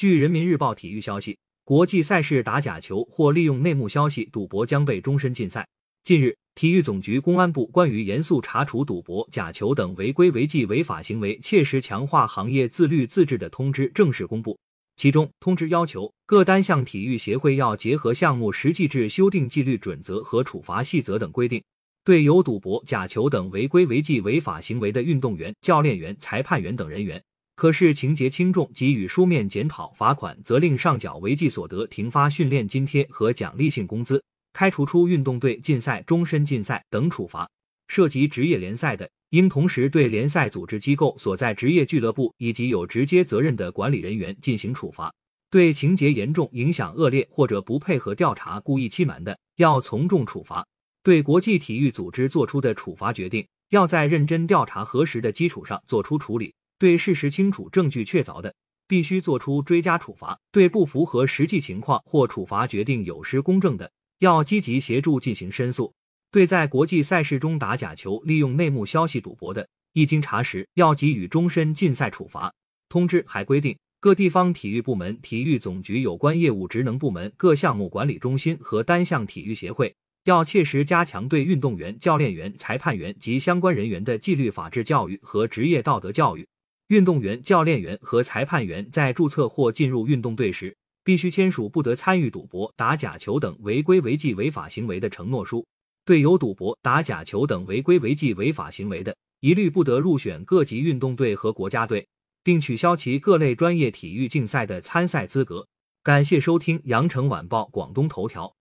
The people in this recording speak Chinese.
据人民日报体育消息，国际赛事打假球或利用内幕消息赌博将被终身禁赛。近日，体育总局、公安部关于严肃查处赌博、假球等违规违纪违法行为，切实强化行业自律自治的通知正式公布。其中，通知要求各单项体育协会要结合项目实际制修订纪律准则和处罚细则等规定。对有赌博、假球等违规违纪违法行为的运动员、教练员、裁判员等人员，可视情节轻重给予书面检讨、罚款、责令上缴违纪所得、停发训练津贴和奖励性工资、开除出运动队、禁赛、终身禁赛等处罚。涉及职业联赛的，应同时对联赛组织机构所在职业俱乐部以及有直接责任的管理人员进行处罚。对情节严重、影响恶劣或者不配合调查、故意欺瞒的，要从重处罚。对国际体育组织作出的处罚决定，要在认真调查核实的基础上作出处理；对事实清楚、证据确凿的，必须作出追加处罚；对不符合实际情况或处罚决定有失公正的，要积极协助进行申诉；对在国际赛事中打假球、利用内幕消息赌博的，一经查实，要给予终身禁赛处罚。通知还规定，各地方体育部门、体育总局有关业务职能部门、各项目管理中心和单项体育协会。要切实加强对运动员、教练员、裁判员及相关人员的纪律法治教育和职业道德教育。运动员、教练员和裁判员在注册或进入运动队时，必须签署不得参与赌博、打假球等违规违纪违法行为的承诺书。对有赌博、打假球等违规违纪违法行为的，一律不得入选各级运动队和国家队，并取消其各类专业体育竞赛的参赛资格。感谢收听羊城晚报广东头条。